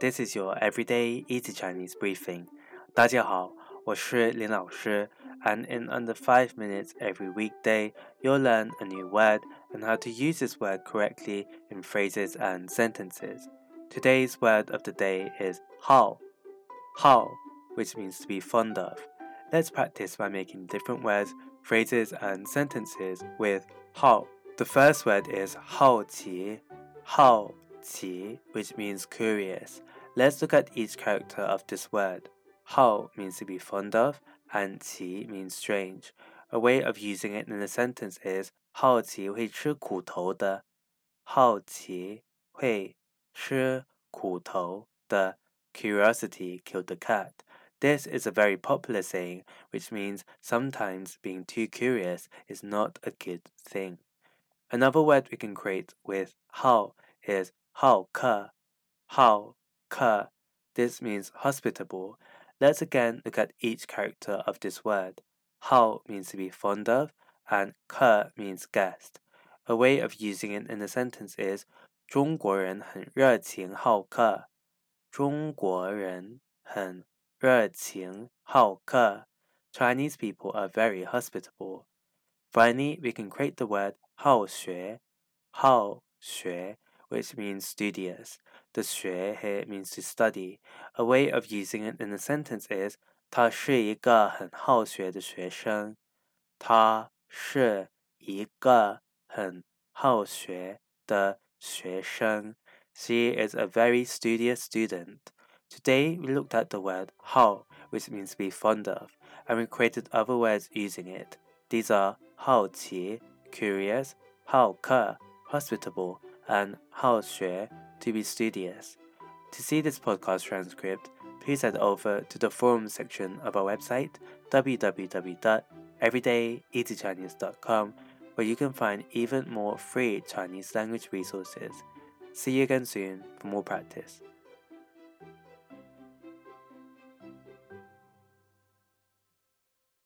This is your everyday easy Chinese briefing. 大家好，我是林老师，and in under five minutes every weekday, you'll learn a new word and how to use this word correctly in phrases and sentences. Today's word of the day is hao. Hao, which means to be fond of. Let's practice by making different words, phrases, and sentences with hao. The first word is 好奇,好 qi, which means curious. Let's look at each character of this word. Hao means to be fond of, and qi means strange. A way of using it in a sentence is 好奇会吃苦头的。好奇会吃苦头的。Curiosity killed the cat. This is a very popular saying, which means sometimes being too curious is not a good thing. Another word we can create with hao is 好客,好客. This means hospitable. Let's again look at each character of this word. 好 means to be fond of, and 客 means guest. A way of using it in a sentence is 中国人很热情好客。中国人很热情好客。Chinese people are very hospitable. Finally, we can create the word 好学,好学 which means studious. The 学 here means to study. A way of using it in a sentence is 他是一个很好学的学生。他是一个很好学的学生。She is a very studious student. Today we looked at the word 好 which means to be fond of, and we created other words using it. These are 好奇 curious, 好客 hospitable, and 好学 to be studious. To see this podcast transcript, please head over to the forum section of our website www.everydayeasychinese.com where you can find even more free Chinese language resources. See you again soon for more practice.